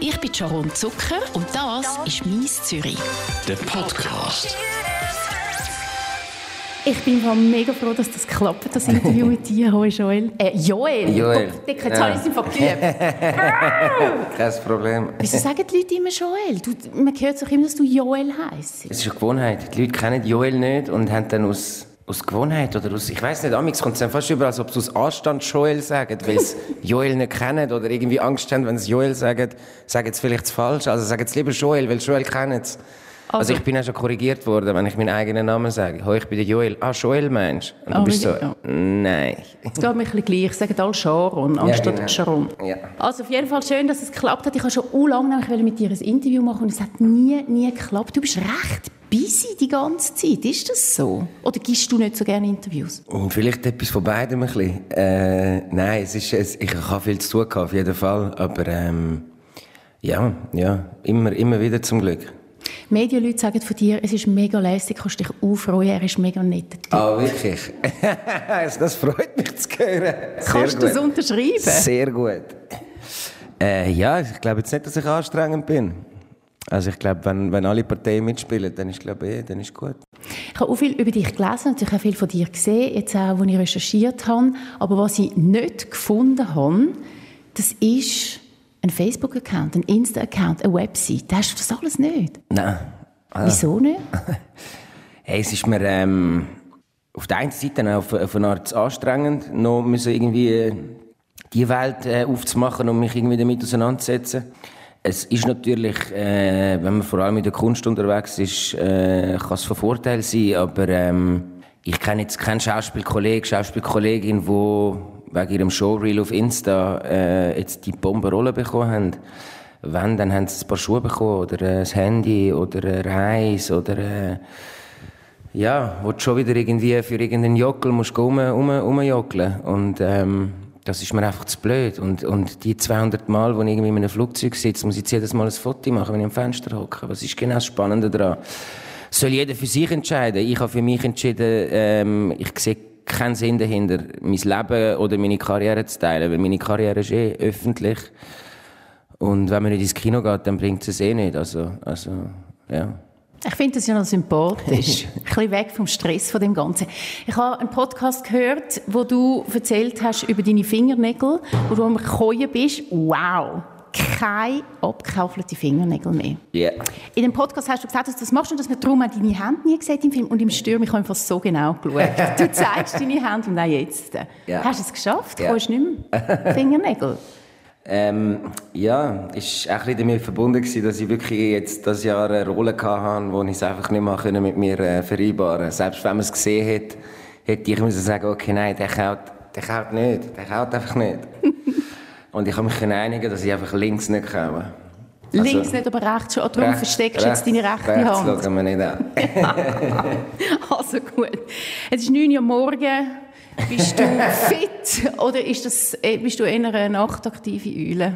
Ich bin Sharon Zucker und das ist «Mies Zürich». Der Podcast. Ich bin mega froh, dass das klappt, das Interview mit dir, Hoi Joel. Äh, Joel? Joel. Gott, Jetzt habe ich es einfach geübt. Kein Problem. Wieso sagen die Leute immer Joel? Du, man hört doch immer, dass du Joel heisst. Es ist eine Gewohnheit. Die Leute kennen Joel nicht und haben dann aus, aus Gewohnheit oder aus, ich weiß nicht, amix kommt es dann fast über, als ob sie aus Anstand Joel sagen, weil sie Joel nicht kennen oder irgendwie Angst haben, wenn sie Joel sagen, sagen sie vielleicht falsch. Also sagen sie lieber Joel, weil Joel kennen es. Also, Also- ich bin auch schon korrigiert worden, wenn ich meinen eigenen Namen sage. Hoi, ich bin der Joel. Ah, Joel meinst du? Und du bist so, ja. nein. Es geht mir ein bisschen gleich. Sagen alle Sharon anstatt genau. Sharon. Ja. Also auf jeden Fall schön, dass es geklappt hat. Ich habe schon lange nämlich mit dir ein Interview machen und es hat nie, nie geklappt. Du bist recht busy die ganze Zeit. Ist das so? Oder gibst du nicht so gerne Interviews? Und vielleicht etwas von beidem ein bisschen. Äh, nein, es ist, es, ich habe viel zu tun auf jeden Fall. Aber ähm, ja, ja, immer, immer wieder zum Glück. Medienleute sagen von dir, es ist mega lässig, kannst dich aufreuen, er ist mega nett. Ah, wirklich? das freut mich zu hören. Sehr Kannst du das gut. unterschreiben? Sehr gut. Äh, ja, ich glaube jetzt nicht, dass ich anstrengend bin. Also ich glaube, wenn, wenn alle Parteien mitspielen, dann ist glaube eh, dann ist gut. Ich habe auch viel über dich gelesen, natürlich auch viel von dir gesehen, jetzt auch, als ich recherchiert habe. Aber was ich nicht gefunden habe, das ist ein Facebook-Account, ein Insta-Account, eine Website. Da hast du das alles nicht. Nein. Wieso nicht? Hey, es ist mir ähm, auf der einen Seite auch auf, auf eine Art anstrengend, noch müssen irgendwie äh, die Welt äh, aufzumachen und mich irgendwie damit auseinanderzusetzen. Es ist natürlich, äh, wenn man vor allem in der Kunst unterwegs ist, äh, kann es von Vorteil sein, aber ähm, ich kenne jetzt keinen Schauspielkollegen, Schauspielkollegin, die wegen ihrem Showreel auf Insta äh, jetzt die Bombenrolle bekommen haben. Wenn, dann haben sie ein paar Schuhe bekommen oder äh, ein Handy oder eine Reise oder äh, ja, wo du schon wieder irgendwie für irgendeinen Jockel musst du rum, rum, rumjockeln. Und ähm, das ist mir einfach zu blöd. Und, und die 200 Mal, wo ich irgendwie in einem Flugzeug sitze, muss ich jetzt jedes Mal ein Foto machen, wenn ich am Fenster hocke. Was ist genau das Spannende daran? Soll jeder für sich entscheiden. Ich habe für mich entschieden, ähm, ich sehe keinen Sinn dahinter, mein Leben oder meine Karriere zu teilen, weil meine Karriere ist eh öffentlich. Und wenn man nicht ins Kino geht, dann bringt es eh nicht. Also, also, ja. Ich finde das ja noch sympathisch. ein bisschen weg vom Stress von dem Ganzen. Ich habe einen Podcast gehört, wo du erzählt hast über deine Fingernägel, wo du am Keuen bist. Wow! Keine abgekaufelten Fingernägel mehr. Yeah. In dem Podcast hast du gesagt, dass du das machst und dass man darum auch deine Hände nie sieht im Film. Und im Stürm, ich habe einfach so genau geschaut. Du zeigst deine Hände und auch jetzt. Ja. Hast du es geschafft? Ja. Kannst du nicht mehr Fingernägel? Ähm, ja, ist auch ein bisschen damit verbunden gewesen, dass ich wirklich jetzt das Jahr eine Rolle hatte, wo ich es einfach nicht mehr können mit mir äh, vereinbaren Selbst wenn man es gesehen hat, hätte ich müssen sagen, okay, nein, der kaut, der kaut nicht, der kaut einfach nicht. Und ich habe mich einigen, dass ich einfach links nicht kaufe. Links nicht, aber rechts schon. Darum rechts- versteckst du jetzt deine rechte rechts Hand. schauen wir nicht an. Also gut. Es ist 9 Uhr morgen. Bist du fit oder ist das, äh, bist du eher eine nachtaktive Eule?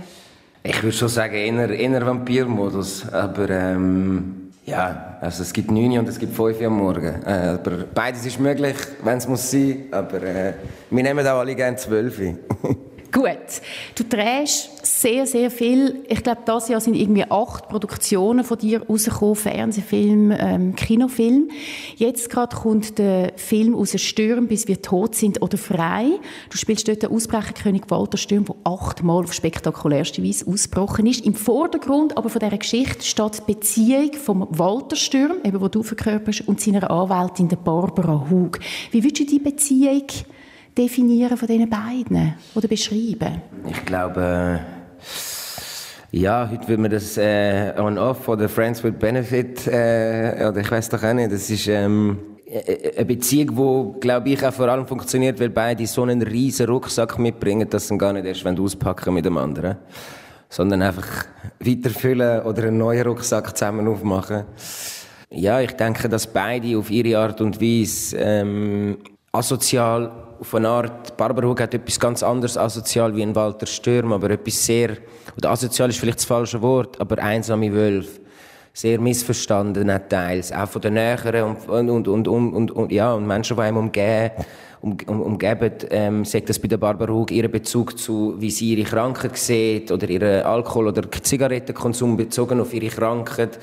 Ich würde schon sagen, eher, eher Vampirmodus. Aber ähm, ja, also es gibt 9 und es gibt 5 Uhr am Morgen. Äh, aber beides ist möglich, wenn es muss sein. Aber äh, wir nehmen auch alle gerne 12 Uhr. Gut. Du drehst sehr, sehr viel. Ich glaube, das Jahr sind irgendwie acht Produktionen von dir rausgekommen. Fernsehfilm, ähm, Kinofilm. Jetzt gerade kommt der Film aus Stürm, bis wir tot sind oder frei. Du spielst dort den Ausbrecherkönig Walter Stürm, der achtmal auf spektakulärste Weise ausgebrochen ist. Im Vordergrund aber von dieser Geschichte steht die Beziehung vom Walter Stürm, eben, wo du verkörperst, und seiner Anwältin, der Barbara Hug. Wie würdest du die Beziehung definieren von diesen beiden oder beschreiben? Ich glaube, äh, ja, heute würde man das äh, On-Off oder Friends with Benefit, äh, oder ich weiß doch auch nicht, das ist ähm, äh, eine Beziehung, die, glaube ich, auch vor allem funktioniert, weil beide so einen riesen Rucksack mitbringen, dass sie gar nicht erst auspacken mit dem anderen, sondern einfach weiterfüllen oder einen neuen Rucksack zusammen aufmachen. Ja, ich denke, dass beide auf ihre Art und Weise ähm, asozial auf eine Art, Barbara Hug hat etwas ganz anderes asozial wie ein Walter Stürm, aber etwas sehr, oder asozial ist vielleicht das falsche Wort, aber einsame Wölfe. Sehr missverstanden teils, auch von den Näheren und, und, und, und, und, ja, und Menschen, die einem umgehen. um, um, umgeben, ähm, sagt das bei der Barbara Hug ihren Bezug zu, wie sie ihre Krankheit sieht oder ihren Alkohol- oder Zigarettenkonsum bezogen auf ihre Krankheit.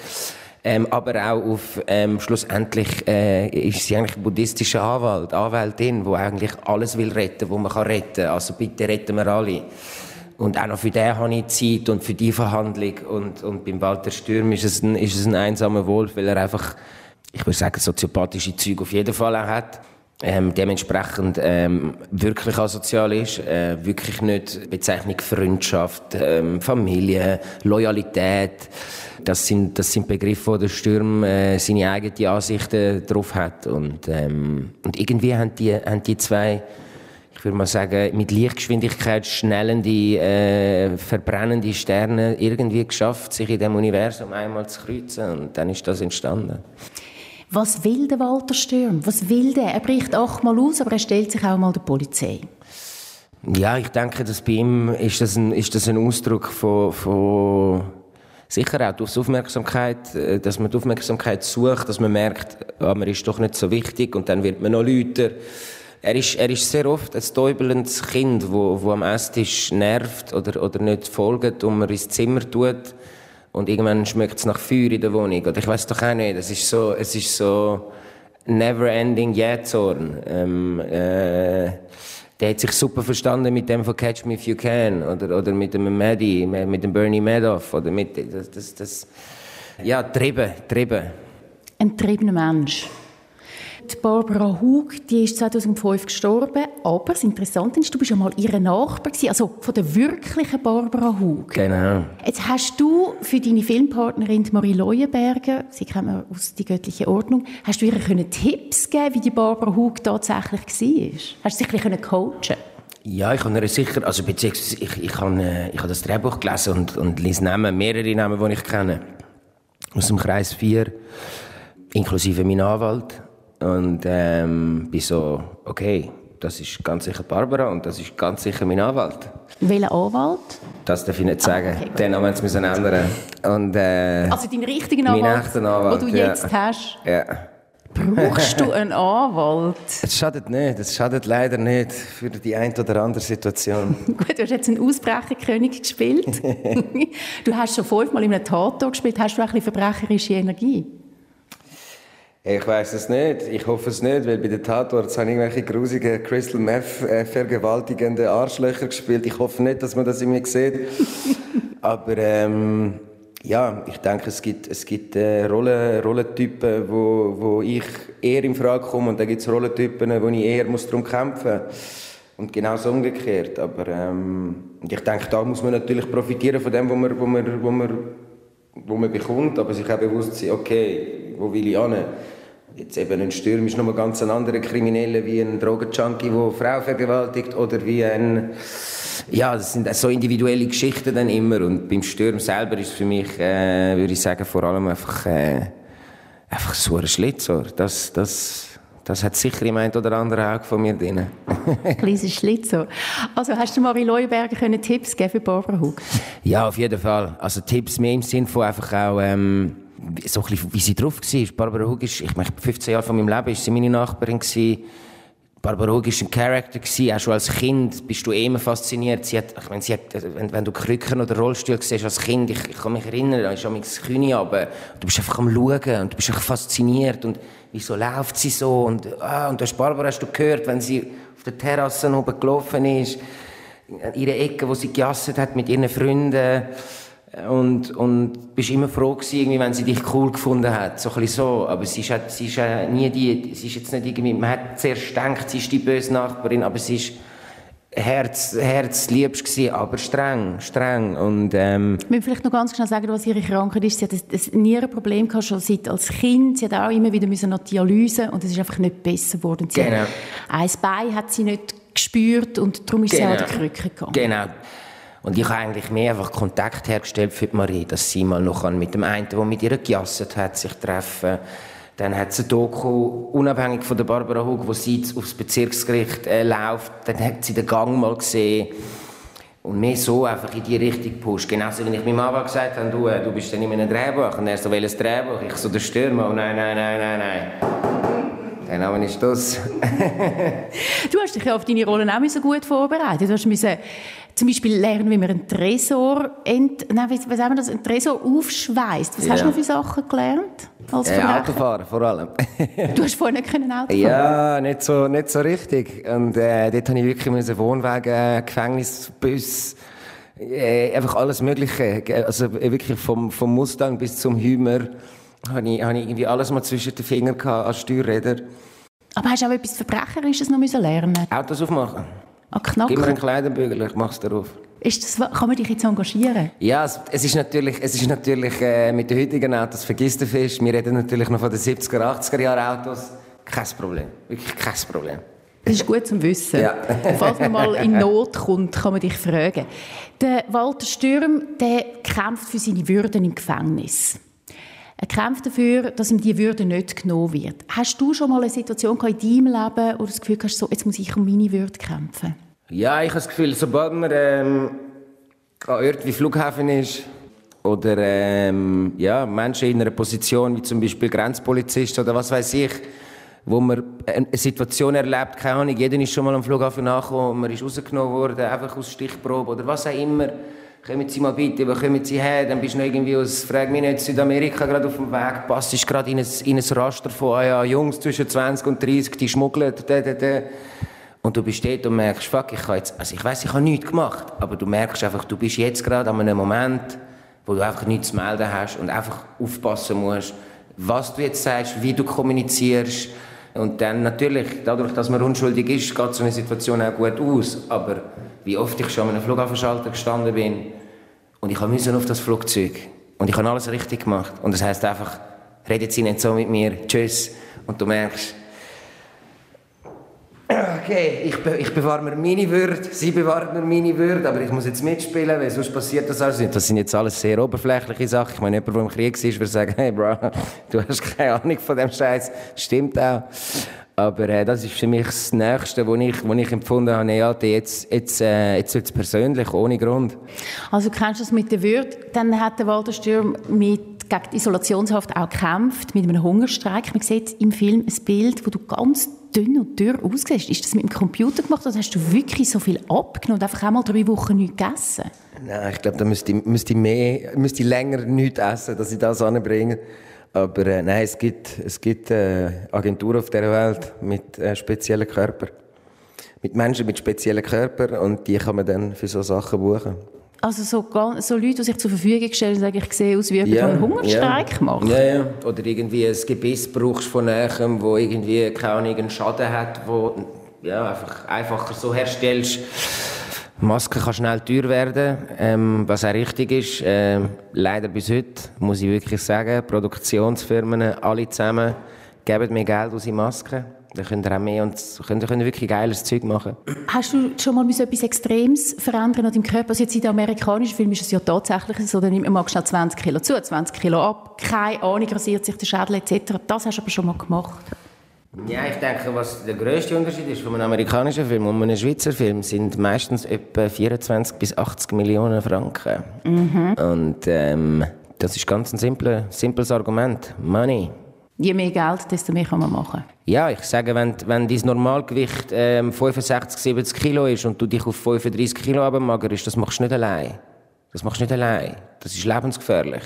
Ähm, aber auch auf, ähm, schlussendlich, äh, ist sie eigentlich buddhistische Anwalt, Anwältin, die eigentlich alles will retten, was man kann retten. Also bitte retten wir alle. Und auch noch für den habe ich Zeit und für die Verhandlung. Und, und beim Walter Stürm ist es ein, ist es ein einsamer Wolf, weil er einfach, ich würde sagen, soziopathische Züge auf jeden Fall auch hat. Ähm, dementsprechend ähm, wirklich asozial ist, äh, wirklich nicht Bezeichnung Freundschaft, ähm, Familie, Loyalität. Das sind, das sind Begriffe, wo der Sturm äh, seine eigenen Ansichten drauf hat. Und, ähm, und irgendwie haben die, haben die zwei ich würde mal sagen, mit Lichtgeschwindigkeit schnellende, äh, verbrennende Sterne irgendwie geschafft, sich in dem Universum einmal zu kreuzen. Und dann ist das entstanden. Was will der Walter Stürm? Was will der? Er bricht achtmal aus, aber er stellt sich auch mal der Polizei. Ja, ich denke, dass bei ihm ist das ein, ist das ein Ausdruck von, von sicher auch durch Aufmerksamkeit, äh, dass man die Aufmerksamkeit sucht, dass man merkt, ah, man ist doch nicht so wichtig und dann wird man noch lauter. Er ist, er ist sehr oft ein täubelndes Kind, wo, wo am Esstisch nervt oder, oder nicht folgt und man ins Zimmer tut und irgendwann schmeckt es nach Feuer in der Wohnung. Oder ich weiß doch auch nicht. Es ist so, es ist so never-ending Jähzorn. Ähm, äh, der hat sich super verstanden mit dem von Catch Me If You Can oder, oder mit dem Maddie, mit dem Bernie Madoff oder mit das, das, das ja, trieben, trieben. Ein triebener Mensch. Die Barbara Hug, die ist 2005 gestorben, aber das Interessante ist, du bist ja mal ihre Nachbar gewesen, also von der wirklichen Barbara Hug. Genau. Jetzt hast du für deine Filmpartnerin Marie Leuenberger, sie kennt man aus «Die göttliche Ordnung», hast du ihr können Tipps geben, wie die Barbara Hug tatsächlich war? Hast du sie ein bisschen coachen ja, ich habe sicher, also beziehungsweise ich, ich, habe, äh, ich habe das Drehbuch gelesen und, und lese Namen, mehrere Namen, die ich kenne. Aus dem Kreis 4, inklusive mein Anwalt. Und ähm, bin so, okay, das ist ganz sicher Barbara und das ist ganz sicher mein Anwalt. Welcher Anwalt? Das darf ich nicht sagen. Ah, okay, Den Namen müssen wir ändern. Und, äh, also deinen richtigen Anwalt, Anwalt den du jetzt ja. hast? Ja. Brauchst du einen Anwalt? Es schadet nicht. Es schadet leider nicht für die eine oder andere Situation. Gut, du hast jetzt einen Ausbrecherkönig gespielt. du hast schon fünfmal in einem Tatort gespielt. Hast du ein bisschen verbrecherische Energie? Ich weiß es nicht. Ich hoffe es nicht, weil bei den Tatorts haben irgendwelche grusigen Crystal Meth äh, vergewaltigende Arschlöcher gespielt. Ich hoffe nicht, dass man das in mir sieht. Aber ähm, ja, ich denke, es gibt, es gibt äh, Rollen, Rollentypen, wo, wo ich eher in Frage komme und dann gibt es Rollentypen, wo ich eher muss darum kämpfen muss. Und genauso umgekehrt. Aber ähm, ich denke, da muss man natürlich profitieren von dem, was man, was man, was man, was man bekommt, aber sich auch bewusst sein, okay, wo will ich hin? Jetzt eben ein Sturm ist nochmal ganz ein anderer Krimineller wie ein Drogenjunkie, der eine Frau vergewaltigt oder wie ein ja, das sind so individuelle Geschichten dann immer und beim Sturm selber ist für mich, äh, würde ich sagen, vor allem einfach äh, einfach so ein Schlitzohr. Das, das, das hat sicher im einen oder anderen Auge von mir drin. Kleines Schlitzohr. Also hast du Marie Leuenberger können Tipps geben für Barbara Hug? Ja, auf jeden Fall. Also Tipps mehr im Sinn von einfach auch ähm, so ein wie sie drauf war. Barbara Hug ist, ich meine, 15 Jahre von meinem Leben ist sie meine Nachbarin. Barbara Hug war ein Charakter, auch schon als Kind bist du eh immer fasziniert. Sie hat, ich meine, sie hat, wenn, wenn du Krücken oder Rollstuhl siehst als Kind, ich, ich kann mich erinnern, da ist am Kühne aber du bist einfach am Schauen und du bist einfach fasziniert und wieso läuft sie so und, ah, und du hast Barbara hast du gehört, wenn sie auf der Terrasse oben gelaufen ist, in ihre Ecke, wo sie gejasset hat mit ihren Freunden und, und bist immer froh gewesen, wenn sie dich cool gefunden hat. So ein bisschen so. Aber sie ist, sie ist nie die, sie ist jetzt nicht irgendwie, man hat zuerst gedacht, sie ist die böse Nachbarin, aber sie ist Herz, herzliebst gewesen, aber streng, streng. Und, ähm, ich will vielleicht noch ganz schnell sagen, was ihre Krankheit ist. Sie hat ein, ein Nierenproblem gehabt, schon seit als Kind. Sie hat auch immer wieder müssen nach Dialyse und es ist einfach nicht besser geworden. Sie genau. Ein Bein hat sie nicht gespürt und darum ist genau. sie an die Krücke gegangen. Genau. Und ich habe eigentlich mehr einfach Kontakt hergestellt für die Marie, dass sie mal noch mit dem einen, der mit ihr gejasset hat, sich treffen dann hat sie ein Doku, unabhängig von der Barbara Hug, wo sie aufs Bezirksgericht äh, läuft, dann hat sie den Gang mal gesehen. Und mehr so einfach in die Richtung gepusht. Genauso wie ich meinem Anwalt gesagt habe, du, äh, du bist dann in einem Drehbuch. Und er so, welches Drehbuch? Ich so, der Stürmer. Oh nein, nein, nein, nein, nein. der Name ist das. du hast dich ja auf deine Rollen auch so gut vorbereitet. Du hast zum Beispiel lernen, wie man einen Tresor, ent, nein, was haben wir das, einen Tresor aufschweißt. Was ja. hast du noch für Sachen gelernt? Als äh, Autofahren vor allem. du hast vorher nicht können Auto fahren? Ja, nicht so, nicht so richtig. Und äh, dort habe ich wirklich müssen Wohnwagen, Gefängnis, Bus, äh, einfach alles Mögliche. Also wirklich vom, vom Mustang bis zum Hümer habe ich, habe ich irgendwie alles mal zwischen den Fingern gehabt als Steuerräder. Aber hast du auch etwas Verbrecherisches noch müssen lernen? Autos aufmachen. Ah, knacken? Gib mir einen Kleiderbügel, ich mache es darauf. Ist das, kann man dich jetzt engagieren? Ja, es, es ist natürlich, es ist natürlich äh, mit den heutigen Autos, vergiss den Fisch, wir reden natürlich noch von den 70er, 80er Jahren Autos, kein Problem, wirklich kein Problem. Das ist gut zu wissen. Ja. Falls man mal in Not kommt, kann man dich fragen. Der Walter Stürm der kämpft für seine Würde im Gefängnis. Er kämpft dafür, dass ihm die Würde nicht genommen wird. Hast du schon mal eine Situation in deinem Leben, wo du das Gefühl hast, so, jetzt muss ich um meine Würde kämpfen? Ja, ich habe das Gefühl, sobald man ähm, an Orten wie Flughafen ist oder ähm, ja, Menschen in einer Position wie zum Beispiel Grenzpolizist oder was weiß ich, wo man eine Situation erlebt, keine Ahnung, jeder ist schon mal am Flughafen nachgekommen, man ist rausgenommen worden, einfach aus Stichprobe oder was auch immer kommen Sie mal bitte, wo kommen Sie her? Dann bist du noch irgendwie aus, frag mich nicht, Südamerika gerade auf dem Weg, passt gerade in ein, in ein Raster von ah ja, Jungs zwischen 20 und 30, die schmuggeln, da, da, da. Und du bist dort und merkst, fuck, ich habe jetzt, also ich weiß, ich habe nichts gemacht, aber du merkst einfach, du bist jetzt gerade an einem Moment, wo du einfach nichts zu melden hast und einfach aufpassen musst, was du jetzt sagst, wie du kommunizierst. Und dann natürlich, dadurch, dass man unschuldig ist, geht so eine Situation auch gut aus. Aber wie oft ich schon an einem Flughafenschalter gestanden bin und ich musste auf das Flugzeug und ich habe alles richtig gemacht. Und das heißt einfach, redet Sie nicht so mit mir, tschüss. Und du merkst, okay, ich, be ich bewahre mir meine Würde, sie bewahrt mir meine Würde, aber ich muss jetzt mitspielen, weil sonst passiert das alles nicht. Das sind jetzt alles sehr oberflächliche Sachen. Ich meine, jemand, der im Krieg ist, würde sagen, hey Bro, du hast keine Ahnung von dem Scheiß. Stimmt auch. Aber äh, das ist für mich das Nächste, wo ich, wo ich empfunden habe, ja, jetzt, jetzt, äh, jetzt wird es persönlich, ohne Grund. Also kennst du das mit der Würde? Dann hat der Walter Stürm mit gegen die Isolationshaft auch gekämpft, mit einem Hungerstreik. Man sieht im Film ein Bild, wo du ganz dünn und dürr aussiehst. Ist das mit dem Computer gemacht oder hast du wirklich so viel abgenommen und einfach einmal drei Wochen nichts gegessen? Nein, ich glaube, da müsste ich, müsste ich, mehr, müsste ich länger nichts essen, dass ich das anbringe. Aber äh, nein, es gibt, es gibt äh, Agenturen auf der Welt mit äh, speziellen Körpern. Mit Menschen mit speziellen Körpern und die kann man dann für so Sachen buchen. Also so, so Leute, die sich zur Verfügung stellen und sagen, ich sehe aus wie jemand, ja, einen Hungerstreik ja. macht. Ja, ja. Oder irgendwie ein Gebiss brauchst von einem, wo irgendwie keine Ahnung, einen Schaden hat, wo ja, einfach einfacher so herstellst Masken kann schnell teuer werden, ähm, was auch richtig ist. Ähm, leider bis heute, muss ich wirklich sagen, Produktionsfirmen, alle zusammen, geben mehr Geld aus in Masken. Dann könnt ihr auch mehr und könnt, könnt wirklich geiles Zeug machen. Hast du schon mal etwas Extremes verändern an deinem Körper? Also jetzt in den amerikanischen Filmen ist es ja tatsächlich so, dann nimmt man mal schnell 20 Kilo zu, 20 Kilo ab, keine Ahnung, rasiert sich der Schädel etc. Das hast du aber schon mal gemacht. Ja, ich denke, was der grösste Unterschied ist von einem amerikanischen Film und einem Schweizer Film, sind meistens etwa 24 bis 80 Millionen Franken. Mhm. Und ähm, das ist ganz ein simpler, simples Argument. Money. Je mehr Geld, desto mehr kann man machen. Ja, ich sage, wenn, wenn dein Normalgewicht ähm, 65, 70 Kilo ist und du dich auf 35 Kilo abmagerst, das machst du nicht allein. Das machst du nicht allein. Das ist lebensgefährlich.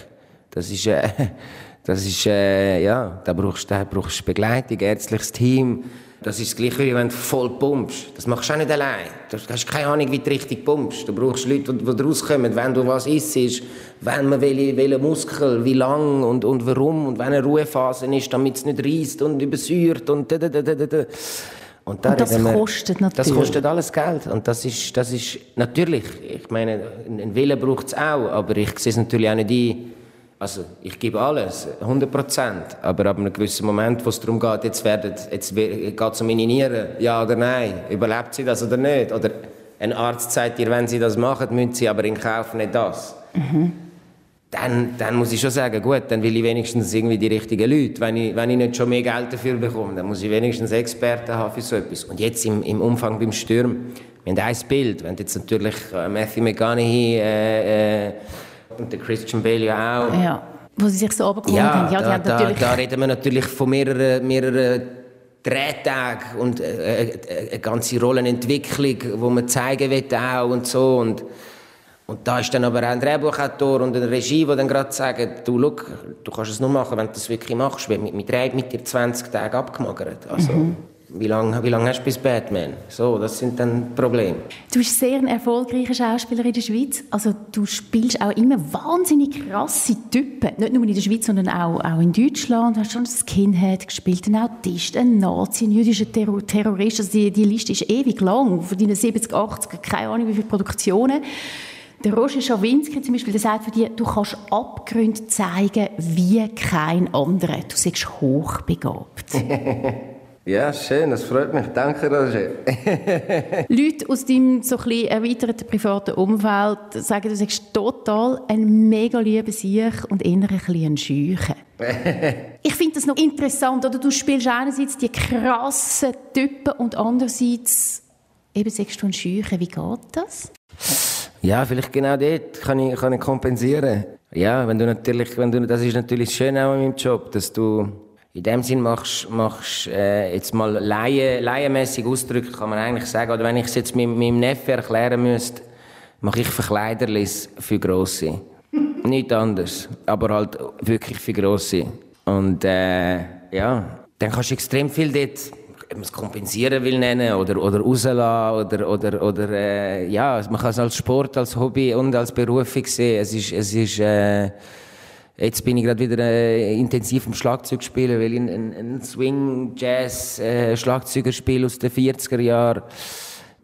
Das ist, äh, Das ist, äh, ja, da brauchst du brauchst Begleitung, ärztliches Team. Das ist das Gleiche, wie wenn du voll pumpst. Das machst du auch nicht allein. Du hast keine Ahnung, wie du richtig pumpst. Du brauchst Leute, die, die rauskommen, wenn du was isst, wenn man welche, welche Muskel, wie lang und, und warum und wenn eine Ruhephase ist, damit es nicht reißt und übersäuert und da, da, da, da, da. Und, und das wir, kostet natürlich. Das kostet alles Geld. Und das ist, das ist natürlich, ich meine, einen Willen braucht es auch, aber ich sehe es natürlich auch nicht ein, also ich gebe alles, 100 Prozent. Aber ab einem gewissen Moment, wo es darum geht, jetzt, werden, jetzt geht es um meine Nieren, ja oder nein, überlebt sie das oder nicht? Oder ein Arzt sagt dir, wenn sie das machen, müssen sie aber in Kauf nicht das. Mhm. Dann, dann muss ich schon sagen, gut, dann will ich wenigstens irgendwie die richtigen Leute. Wenn ich, wenn ich nicht schon mehr Geld dafür bekomme, dann muss ich wenigstens Experten haben für so etwas. Und jetzt im, im Umfang beim Sturm, wir haben ein Bild, wenn jetzt natürlich äh, Matthew McConaughey äh, äh, und der Christian Bale ja auch. Ja, wo sie sich so abgeholt ja, haben. Ja, da, haben natürlich... Da, da reden wir natürlich von mehreren, mehreren Drehtag und äh, äh, eine ganze Rollenentwicklung, wo man zeigen will auch und so und und da ist dann aber auch ein Drehbuchautor und eine Regie, die dann gerade sagen, du, look, du kannst es nur machen, wenn du das wirklich machst. Mit, mit mit dir 20 Tage abgemagert. Also, mhm. Wie lange, wie lange hast du bis Batman? So, das sind dann Probleme. Du bist sehr ein erfolgreicher Schauspieler in der Schweiz. Also du spielst auch immer wahnsinnig krasse Typen. Nicht nur in der Schweiz, sondern auch, auch in Deutschland. Du hast schon ein Skinhead gespielt, ein Autist, ein Nazi, ein jüdischer Terror Terrorist. Also die, die Liste ist ewig lang. Von deinen 70, 80, keine Ahnung wie viele Produktionen. Der Roger Schawinski zum Beispiel, der sagt für dich, du kannst Abgründe zeigen wie kein anderer. Du bist hochbegabt. Ja, schön, das freut mich. Danke, Roger. Leute aus deinem so ein erweiterten privaten Umfeld sagen, du sagst total ein mega lieber Sieg und eher ein bisschen Scheuchen. ich finde das noch interessant, oder? Du spielst einerseits die krassen Typen und andererseits eben sagst du ein Scheuchen. Wie geht das? Ja, vielleicht genau dort kann ich, kann ich kompensieren. Ja, wenn du natürlich, wenn du, das ist natürlich schön auch in meinem Job, dass du in dem Sinn machst, machst äh, jetzt mal laie, laienmässig ausdrücken, kann man eigentlich sagen, oder wenn ich es jetzt meinem, meinem Neffen erklären müsste, mache ich Verkleiderlis für Grosse. Nicht anders, aber halt wirklich für Grosse. Und äh, ja, dann kannst du extrem viel dort ob man es kompensieren will nennen oder, oder rauslassen oder, oder, oder äh, ja, man kann es als Sport, als Hobby und als Berufung sehen. Es ist, es ist äh, Jetzt bin ich gerade wieder äh, intensiv am Schlagzeug spielen, weil ich ein, ein Swing-Jazz-Schlagzeuger äh, spiele aus den 40er Jahren.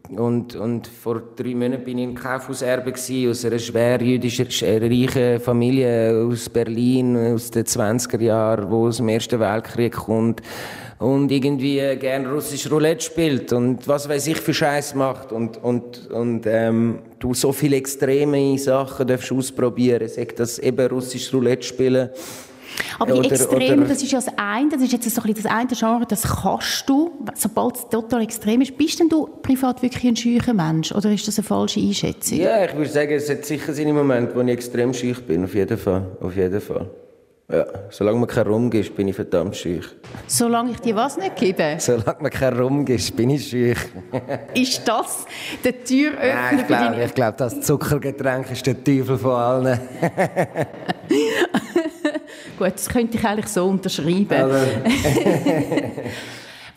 Und, und vor drei Monaten bin ich im Kaufhauserbe aus einer schwer jüdischen, reichen Familie aus Berlin, aus den 20er Jahren, wo aus dem Ersten Weltkrieg kommt und irgendwie äh, gern russisch Roulette spielt und was weiß ich für Scheiß macht und und und ähm, du so viele extreme Sachen darfst ausprobieren, sag das eben russisch Roulette spielen. Aber die Extreme, das ist ja das eine, das ist jetzt so ein bisschen das eine Genre, das kannst du, sobald es total extrem ist. Bist denn du privat wirklich ein scheuer Mensch oder ist das eine falsche Einschätzung? Ja, ich würde sagen, es hat sicher seine Momente, wo ich extrem scheu bin, auf jeden Fall, auf jeden Fall. Ja, solange man kein Rum gibt, bin ich verdammt schüch. Solange ich dir was nicht gebe? Solange man kein Rum gibt, bin ich schüch. ist das der Türöffner Nein, ich glaube, ich glaube, das Zuckergetränk ist der Teufel von allen. Gut, das könnte ich eigentlich so unterschreiben.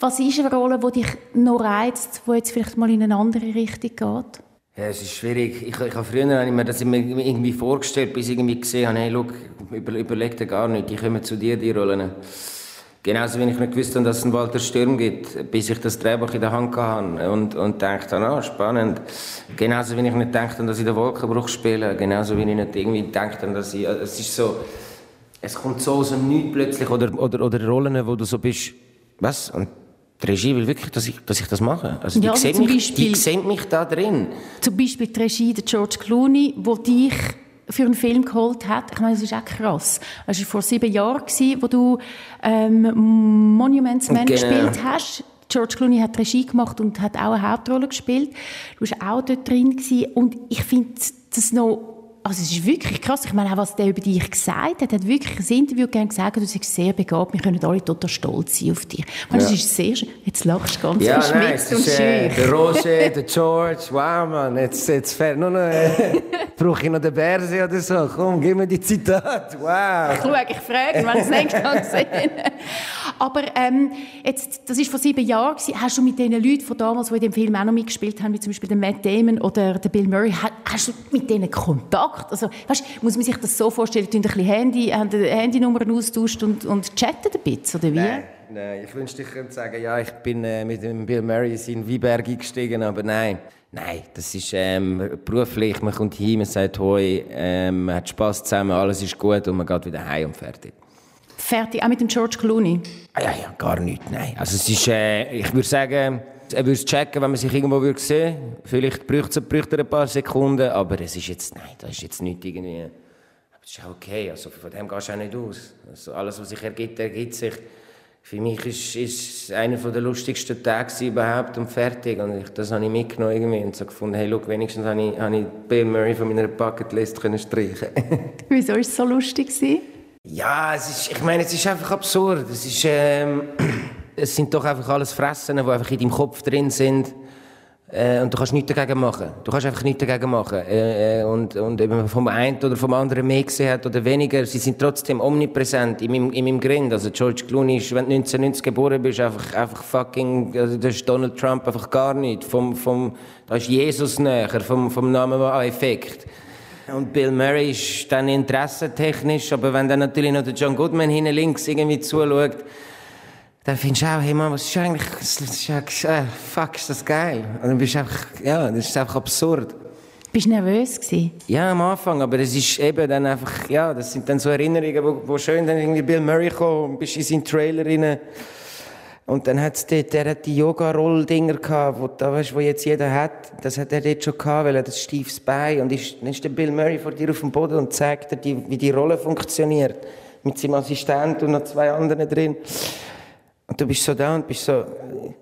was ist eine Rolle, die dich noch reizt, die jetzt vielleicht mal in eine andere Richtung geht? Ja, es ist schwierig. Ich, ich habe früher habe ich mir das immer irgendwie vorgestellt, bis ich irgendwie gesehen habe, hey, look, über, überleg dir gar nicht, ich komme zu dir, die Rollen. Genauso wie ich nicht gewusst habe, dass es einen Walter Sturm gibt, bis ich das Drehbuch in der Hand hatte und, und dachte, ah, spannend. Genauso wie ich nicht gedacht dass ich den Wolkenbruch spiele, genauso wie ich nicht irgendwie gedacht dass ich, es ist so, es kommt so aus dem Nichts plötzlich, oder, oder, oder Rollen, wo du so bist, was? Und die Regie will wirklich, dass ich, dass ich das mache. Also die, ja, sehen mich, Beispiel, die sehen mich da drin. Zum Beispiel die Regie der George Clooney, wo dich für einen Film geholt hat. Ich meine, das ist auch krass. Es war vor sieben Jahren, wo du ähm, Monuments Man genau. gespielt hast. George Clooney hat Regie gemacht und hat auch eine Hauptrolle gespielt. Du warst auch dort drin gewesen. und ich finde das noch also es ist wirklich krass. Ich meine, auch was der über dich gesagt hat, hat wirklich ein Interview gegeben gesagt, du bist sehr begabt, wir können alle total stolz sein auf dich. Ich meine, ja. das ist sehr schön. Jetzt lachst du ganz ja, verschmitzt nein, und schön. Äh, der Roger, der George, wow, Mann, jetzt, jetzt fährt nur noch, äh, brauche ich noch den Berse oder so. Komm, gib mir die Zitate, wow. Ich schaue, ich frage, wenn es nächstes Mal gesehen Aber ähm, jetzt, das war vor sieben Jahren, hast du mit den Leuten von damals, die in dem Film auch noch mitgespielt haben, wie zum Beispiel Matt Damon oder Bill Murray, hast du mit denen Kontakt? Also, weißt, muss man sich das so vorstellen, dass ein Handy, haben Handynummern austauscht und, und chatten ein bisschen, oder wie? Nein, nein. ich wünschte, ich könnte sagen, ja, ich bin äh, mit dem Bill Murray in Wieberg eingestiegen, aber nein. Nein, das ist ähm, beruflich, man kommt hin, man sagt Hoi, ähm, man hat Spass zusammen, alles ist gut und man geht wieder heim und fertig. Fertig, auch mit dem George Clooney? Ah, ja, ja, gar nicht, nein. Also es ist, äh, ich würde sagen, er würde es checken, wenn man sich irgendwo würde sehen würde. Vielleicht bräuchte er ein paar Sekunden, aber es ist jetzt, nein, das ist jetzt nicht irgendwie... Das ist okay, also von dem gehst du auch nicht aus. Also alles, was sich ergibt, ergibt sich. Für mich ist es einer der lustigsten Tage überhaupt und fertig. Und ich, das habe ich mitgenommen irgendwie und so gefunden, hey, look, wenigstens habe ich, habe ich Bill Murray von meiner Bucketlist können streichen. Wieso war es so lustig? Ja, es ist, ich meine, es ist einfach absurd. Es ist, ähm, es sind doch einfach alles Fressen, die einfach in deinem Kopf drin sind. Äh, und du kannst nichts dagegen machen. Du kannst einfach nichts dagegen machen. Äh, äh und, und eben vom einen oder vom anderen mehr gesehen hat oder weniger, sie sind trotzdem omnipräsent in meinem, in meinem Grind. Also George Clooney ist, wenn du 1990 geboren bist, einfach, einfach fucking, also das ist Donald Trump einfach gar nicht. Vom, vom, da ist Jesus näher, vom, vom Namen Effekt. Und Bill Murray ist dann interessentechnisch, aber wenn dann natürlich noch der John Goodman hinten links irgendwie zuschaut, dann findest du auch, hey Mann, was ist eigentlich, das ist eigentlich, äh, fuck, ist das geil. Und dann bist du einfach, ja, das ist einfach absurd. Bist du nervös gewesen? Ja, am Anfang, aber es ist eben dann einfach, ja, das sind dann so Erinnerungen, wo, wo schön dann irgendwie Bill Murray kam, bist in seinen Trailer rein. Und dann hat's dort, der hat die Yoga-Roll-Dinger gehabt, wo, da weißt, wo jetzt jeder hat. Das hat er dort schon gehabt, weil er das stiefes Bein. Und ist, dann ist der Bill Murray vor dir auf dem Boden und zeigt dir, die, wie die Rolle funktioniert. Mit seinem Assistent und noch zwei anderen drin. Und du bist so da und bist so,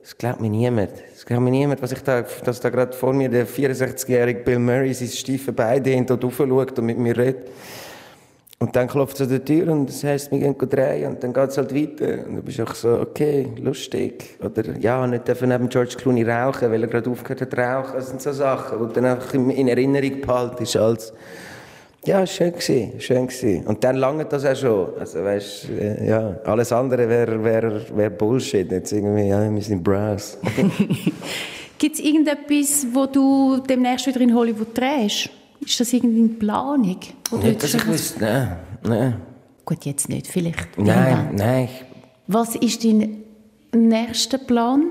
das glaubt mir niemand. Das glaubt mir niemand, was ich da, dass da gerade vor mir der 64-jährige Bill Murray sein steife Bein dehnt und raufschaut und mit mir redet. Und dann klopft es an der Tür und das heisst, wir gehen drehen und dann geht es halt weiter. Und du bist auch so, okay, lustig. Oder ja, nicht dürfen neben George Clooney rauchen, weil er gerade aufgehört hat rauchen. Das sind so Sachen, die dann einfach in Erinnerung behalten als ja, schön gewesen, schön gewesen. Und dann lange das auch schon. Also weißt, äh, ja, alles andere wäre wär, wär Bullshit. Jetzt irgendwie, ja, wir sind Brass. Gibt es irgendetwas, wo du demnächst wieder in Hollywood drehst? Ist das irgendwie eine Planung? Nicht, dass ich wüsste, nein, nein. Gut, jetzt nicht, vielleicht. Nein, nein. Was ist dein nächster Plan?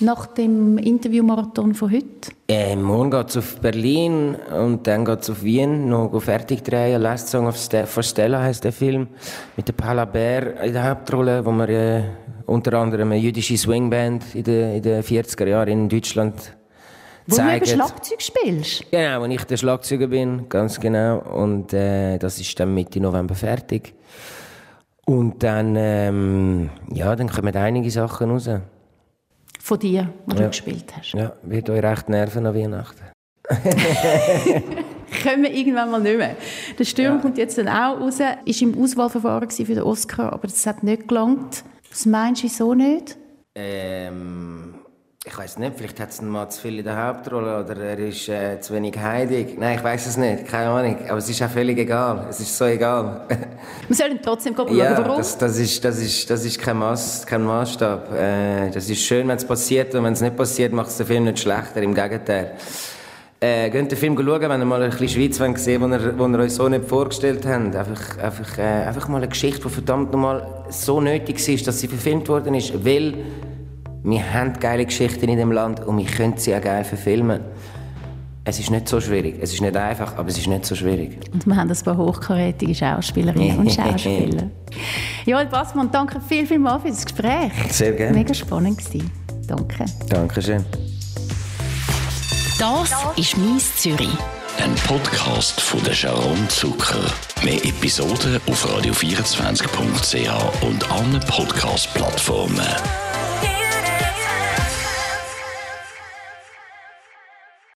nach dem Interviewmarathon von heute? Äh, morgen geht es auf Berlin und dann geht es auf Wien, noch fertig drehen. Last Song of Ste for Stella heißt der Film, mit der Paula Bär in der Hauptrolle, wo wir äh, unter anderem eine jüdische Swingband in den, in den 40er Jahren in Deutschland wo zeigen. du Schlagzeug spielst? Genau, wo ich der Schlagzeuger bin, ganz genau. Und äh, das ist dann Mitte November fertig. Und dann, ähm, ja, dann kommen einige Sachen raus von dir, die ja. du gespielt hast. Ja, wird euch recht nerven an Weihnachten. Können wir irgendwann mal nicht mehr. Der Sturm ja. kommt jetzt dann auch raus. Ist im Auswahlverfahren für den Oscar, aber das hat nicht gelangt. Was meinst du, wieso nicht? Ähm, ich weiß nicht, vielleicht hat es mal zu viel in der Hauptrolle oder er ist äh, zu wenig heidig. Nein, ich weiß es nicht, keine Ahnung. Aber es ist auch völlig egal. Es ist so egal. Wir sollen trotzdem gucken, ja, warum? Das, das, ist, das, ist, das ist kein, Maß, kein Maßstab. Äh, das ist schön, wenn es passiert und wenn es nicht passiert, macht es den Film nicht schlechter. Im Gegenteil. Äh, geht den Film schauen, wenn ihr mal ein bisschen Schweiz sehen wollt, wo ihr, euch so nicht vorgestellt habt. Einfach, einfach, äh, einfach mal eine Geschichte, die verdammt nochmal so nötig ist, dass sie verfilmt worden ist, weil wir haben geile Geschichten in dem Land und wir können sie auch geil verfilmen. Es ist nicht so schwierig. Es ist nicht einfach, aber es ist nicht so schwierig. Und wir haben ein paar hochkarätige Schauspielerinnen und Schauspieler. Joel Bassmann, danke viel, viel mal für das Gespräch. Sehr gerne. Mega spannend gewesen. Danke. Dankeschön. Das ist «Mies Zürich». Ein Podcast von der Sharon Zucker. Mehr Episoden auf radio24.ch und allen Podcast-Plattformen.